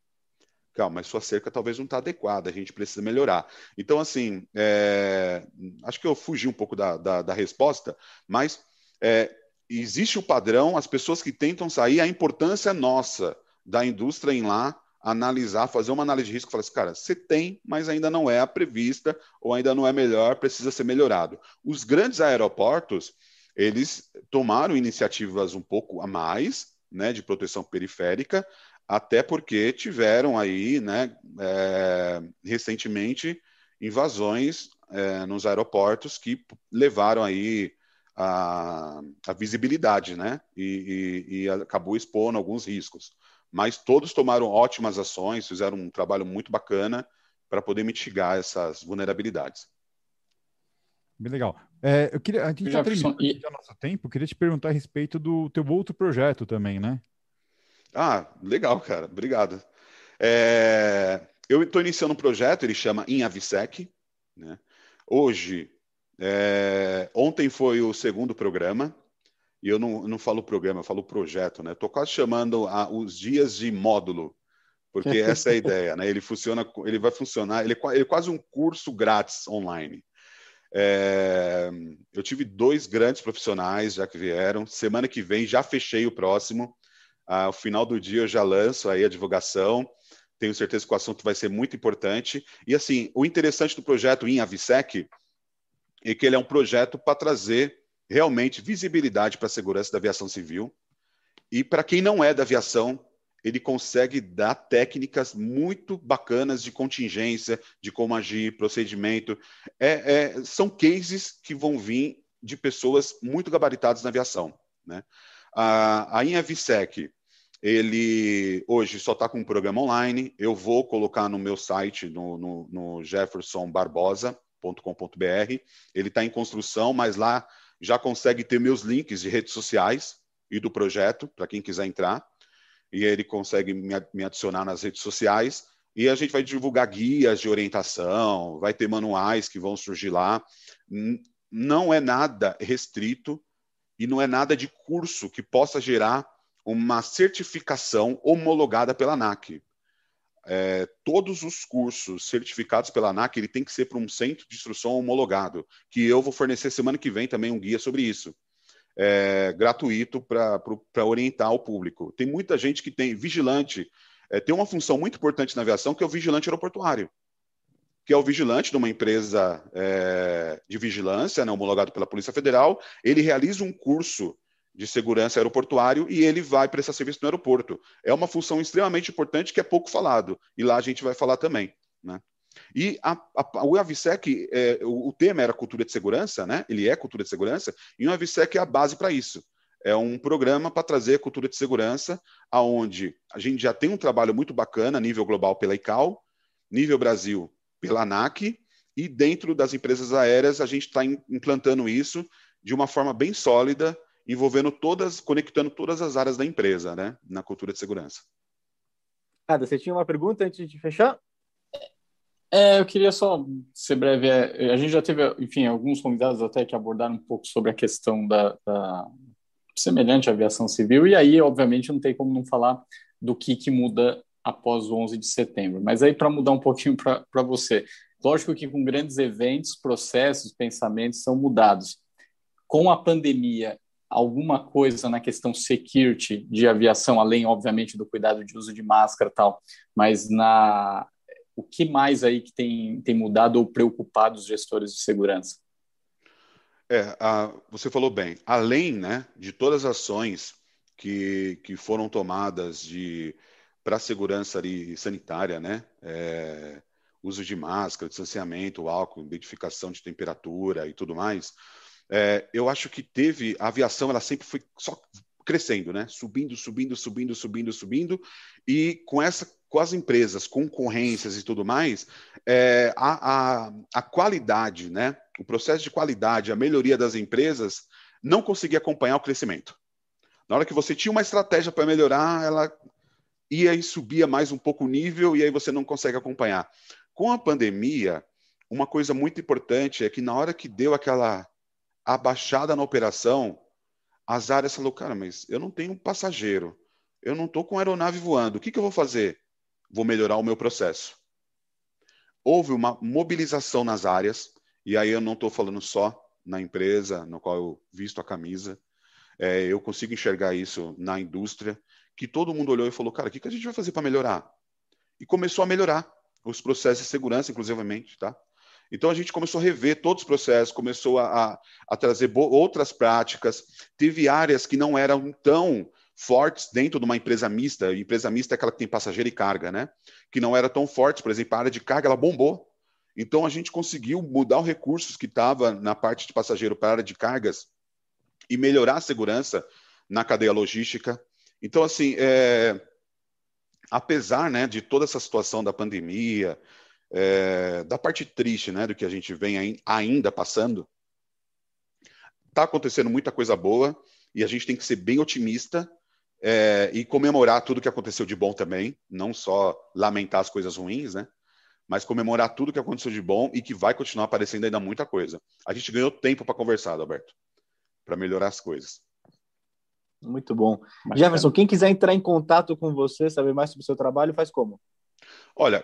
Calma, mas sua cerca talvez não está adequada, a gente precisa melhorar. Então, assim, é... acho que eu fugi um pouco da, da, da resposta, mas é, existe o padrão, as pessoas que tentam sair, a importância nossa da indústria em lá analisar, fazer uma análise de risco e falar assim, cara, você tem, mas ainda não é a prevista ou ainda não é melhor, precisa ser melhorado. Os grandes aeroportos, eles tomaram iniciativas um pouco a mais, né, de proteção periférica, até porque tiveram aí, né, é, recentemente invasões é, nos aeroportos que levaram aí a, a visibilidade, né, e, e, e acabou expondo alguns riscos mas todos tomaram ótimas ações, fizeram um trabalho muito bacana para poder mitigar essas vulnerabilidades. Bem legal. É, eu queria, a gente já terminou e... já nosso tempo, eu queria te perguntar a respeito do teu outro projeto também, né? Ah, legal, cara. Obrigado. É, eu estou iniciando um projeto, ele chama Inavisec. Né? Hoje, é, ontem foi o segundo programa, e eu não, não falo programa, eu falo projeto, né? Estou quase chamando a, os dias de módulo, porque *laughs* essa é a ideia, né? Ele funciona, ele vai funcionar, ele, é ele é quase um curso grátis online. É, eu tive dois grandes profissionais já que vieram. Semana que vem já fechei o próximo. Ao final do dia eu já lanço aí a divulgação. Tenho certeza que o assunto vai ser muito importante. E assim, o interessante do projeto InAvisec é que ele é um projeto para trazer realmente visibilidade para a segurança da aviação civil. E para quem não é da aviação, ele consegue dar técnicas muito bacanas de contingência, de como agir, procedimento. É, é, são cases que vão vir de pessoas muito gabaritadas na aviação. Né? A, a INAVSEC, ele hoje só está com um programa online. Eu vou colocar no meu site, no, no, no jeffersonbarbosa.com.br. Ele está em construção, mas lá já consegue ter meus links de redes sociais e do projeto, para quem quiser entrar. E ele consegue me adicionar nas redes sociais. E a gente vai divulgar guias de orientação, vai ter manuais que vão surgir lá. Não é nada restrito e não é nada de curso que possa gerar uma certificação homologada pela ANAC é, todos os cursos certificados pela ANAC, ele tem que ser para um centro de instrução homologado, que eu vou fornecer semana que vem também um guia sobre isso. É, gratuito para orientar o público. Tem muita gente que tem vigilante, é, tem uma função muito importante na aviação, que é o vigilante aeroportuário, que é o vigilante de uma empresa é, de vigilância, né, homologado pela Polícia Federal, ele realiza um curso de segurança aeroportuário e ele vai prestar serviço no aeroporto. É uma função extremamente importante que é pouco falado, e lá a gente vai falar também. Né? E a, a, o Avisec, é, o, o, tema era cultura de segurança, né? ele é cultura de segurança, e o Avisec é a base para isso. É um programa para trazer cultura de segurança, aonde a gente já tem um trabalho muito bacana, nível global pela ICAO, nível Brasil pela ANAC, e dentro das empresas aéreas a gente está implantando isso de uma forma bem sólida, envolvendo todas, conectando todas as áreas da empresa, né, na cultura de segurança. Ada, você tinha uma pergunta antes de fechar? É, eu queria só ser breve. É, a gente já teve, enfim, alguns convidados até que abordaram um pouco sobre a questão da, da semelhante à aviação civil, e aí, obviamente, não tem como não falar do que, que muda após o 11 de setembro. Mas aí, para mudar um pouquinho para você, lógico que com grandes eventos, processos, pensamentos são mudados. Com a pandemia alguma coisa na questão security de aviação, além, obviamente, do cuidado de uso de máscara e tal, mas na o que mais aí que tem, tem mudado ou preocupado os gestores de segurança? É, a, você falou bem, além né, de todas as ações que, que foram tomadas de para a segurança ali, sanitária, né, é, uso de máscara, distanciamento, álcool, identificação de temperatura e tudo mais, é, eu acho que teve a aviação, ela sempre foi só crescendo, né? Subindo, subindo, subindo, subindo, subindo, e com essa com as empresas, concorrências e tudo mais, é, a, a, a qualidade, né? O processo de qualidade, a melhoria das empresas não conseguia acompanhar o crescimento. Na hora que você tinha uma estratégia para melhorar, ela ia e subia mais um pouco o nível e aí você não consegue acompanhar. Com a pandemia, uma coisa muito importante é que na hora que deu aquela abaixada na operação, as áreas falou, cara, mas eu não tenho passageiro, eu não estou com aeronave voando, o que, que eu vou fazer? Vou melhorar o meu processo. Houve uma mobilização nas áreas, e aí eu não estou falando só na empresa no qual eu visto a camisa, é, eu consigo enxergar isso na indústria, que todo mundo olhou e falou, cara, o que, que a gente vai fazer para melhorar? E começou a melhorar os processos de segurança, inclusivamente, tá? Então a gente começou a rever todos os processos, começou a, a, trazer outras práticas. Teve áreas que não eram tão fortes dentro de uma empresa mista. Empresa mista é aquela que tem passageiro e carga, né? Que não era tão forte. Por exemplo, a área de carga ela bombou. Então a gente conseguiu mudar os recursos que estava na parte de passageiro para a área de cargas e melhorar a segurança na cadeia logística. Então, assim, é... apesar né, de toda essa situação da pandemia, é, da parte triste, né, do que a gente vem ainda passando, está acontecendo muita coisa boa e a gente tem que ser bem otimista é, e comemorar tudo que aconteceu de bom também, não só lamentar as coisas ruins, né? Mas comemorar tudo que aconteceu de bom e que vai continuar aparecendo ainda muita coisa. A gente ganhou tempo para conversar, Alberto, para melhorar as coisas. Muito bom. Jefferson, quem quiser entrar em contato com você, saber mais sobre o seu trabalho, faz como? Olha,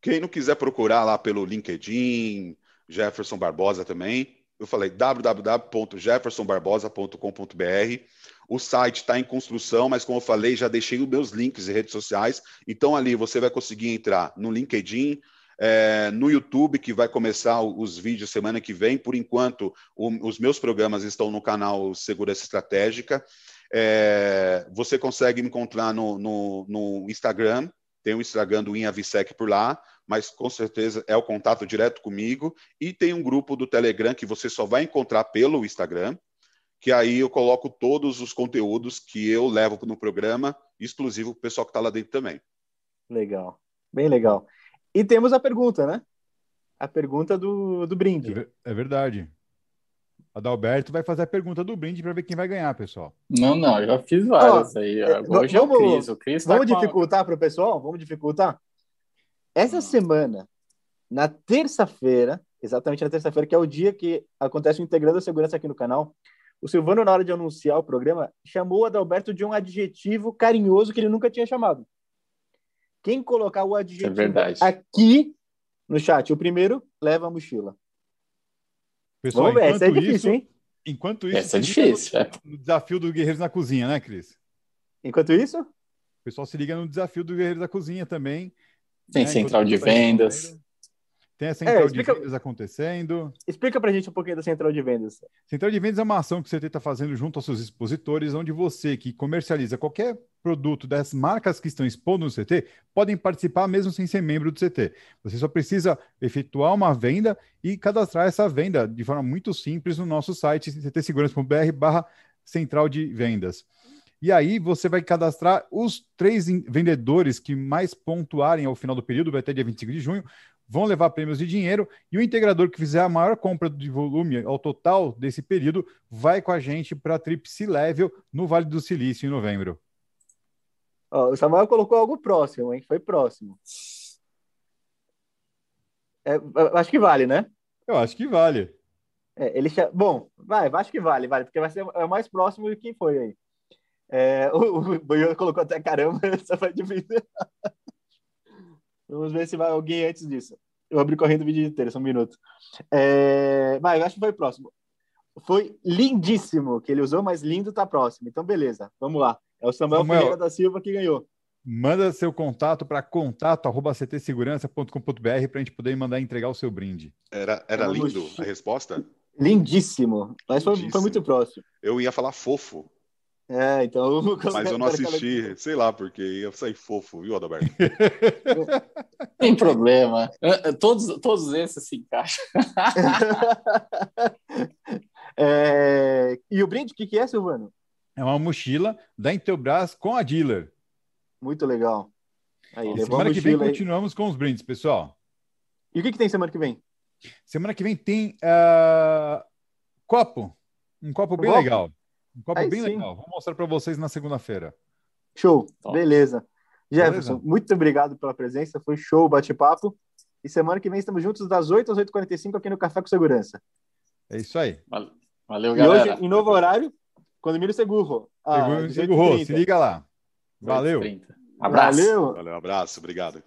quem não quiser procurar lá pelo LinkedIn, Jefferson Barbosa também, eu falei www.jeffersonbarbosa.com.br. O site está em construção, mas como eu falei, já deixei os meus links e redes sociais. Então ali você vai conseguir entrar no LinkedIn, é, no YouTube, que vai começar os vídeos semana que vem. Por enquanto, o, os meus programas estão no canal Segurança Estratégica. É, você consegue me encontrar no, no, no Instagram, tem o Instagram do InAvisec por lá, mas com certeza é o contato direto comigo. E tem um grupo do Telegram que você só vai encontrar pelo Instagram, que aí eu coloco todos os conteúdos que eu levo no programa, exclusivo para o pessoal que está lá dentro também. Legal, bem legal. E temos a pergunta, né? A pergunta do, do brinde. É, é verdade. Adalberto vai fazer a pergunta do brinde para ver quem vai ganhar, pessoal. Não, não, já fiz várias aí. Hoje é, vamos, é o Cris. O Cris tá vamos dificultar a... para o pessoal? Vamos dificultar? Essa semana, na terça-feira, exatamente na terça-feira, que é o dia que acontece o Integrando a Segurança aqui no canal, o Silvano, na hora de anunciar o programa, chamou o Adalberto de um adjetivo carinhoso que ele nunca tinha chamado. Quem colocar o adjetivo é aqui no chat, o primeiro, leva a mochila. Pessoal, Vamos ver, essa é difícil, isso, hein? Enquanto isso, essa é difícil. É. No desafio do Guerreiros na Cozinha, né, Cris? Enquanto isso? O pessoal se liga no desafio do Guerreiros da Cozinha também. Tem né? central de vendas. Tem a central é, explica... de vendas acontecendo. Explica para a gente um pouquinho da central de vendas. Central de vendas é uma ação que você está fazendo junto aos seus expositores, onde você que comercializa qualquer produto das marcas que estão expondo no CT podem participar mesmo sem ser membro do CT. Você só precisa efetuar uma venda e cadastrar essa venda de forma muito simples no nosso site ctsegurança.br barra central de vendas. E aí você vai cadastrar os três vendedores que mais pontuarem ao final do período, vai até dia 25 de junho, vão levar prêmios de dinheiro e o integrador que fizer a maior compra de volume ao total desse período vai com a gente para a Tripsi Level no Vale do Silício em novembro. o Samuel colocou algo próximo, hein? Foi próximo. É, acho que vale, né? Eu acho que vale. É, ele Bom, vai, acho que vale, vale, porque vai ser é o mais próximo de quem foi aí. É, *laughs* o, o colocou até caramba, *laughs* essa foi difícil. Vamos ver se vai alguém antes disso. Eu abri correndo o vídeo inteiro, só um minuto. É, vai, eu acho que foi próximo. Foi lindíssimo que ele usou, mas lindo tá próximo. Então, beleza, vamos lá. É o Samuel, Samuel Ferreira da Silva que ganhou. Manda seu contato para contato.ctsegurança.com.br para a gente poder mandar entregar o seu brinde. Era, era lindo a resposta? Lindíssimo, mas foi, foi muito próximo. Eu ia falar fofo. É, então. *laughs* Mas eu não assisti, sei lá, porque ia sair fofo, viu, Adalberto? *laughs* Tem problema. É, é, todos, todos esses se encaixam. *laughs* é... E o brinde, o que, que é, Silvano? É uma mochila da Intelbras com a dealer. Muito legal. Aí, semana que vem aí. continuamos com os brindes, pessoal. E o que, que tem semana que vem? Semana que vem tem uh... copo. Um copo bem copo? legal. Um copo Aí bem sim. legal. Vou mostrar para vocês na segunda-feira. Show. Top. Beleza. Jefferson, Beleza? muito obrigado pela presença. Foi show o bate-papo. E semana que vem estamos juntos das 8 às 8h45 aqui no Café com Segurança. É isso aí. Valeu, galera. E hoje, em novo horário, com Emílio Segurro. Ah, Segurro, se liga lá. Valeu. Abraço. Valeu. Valeu, abraço, obrigado.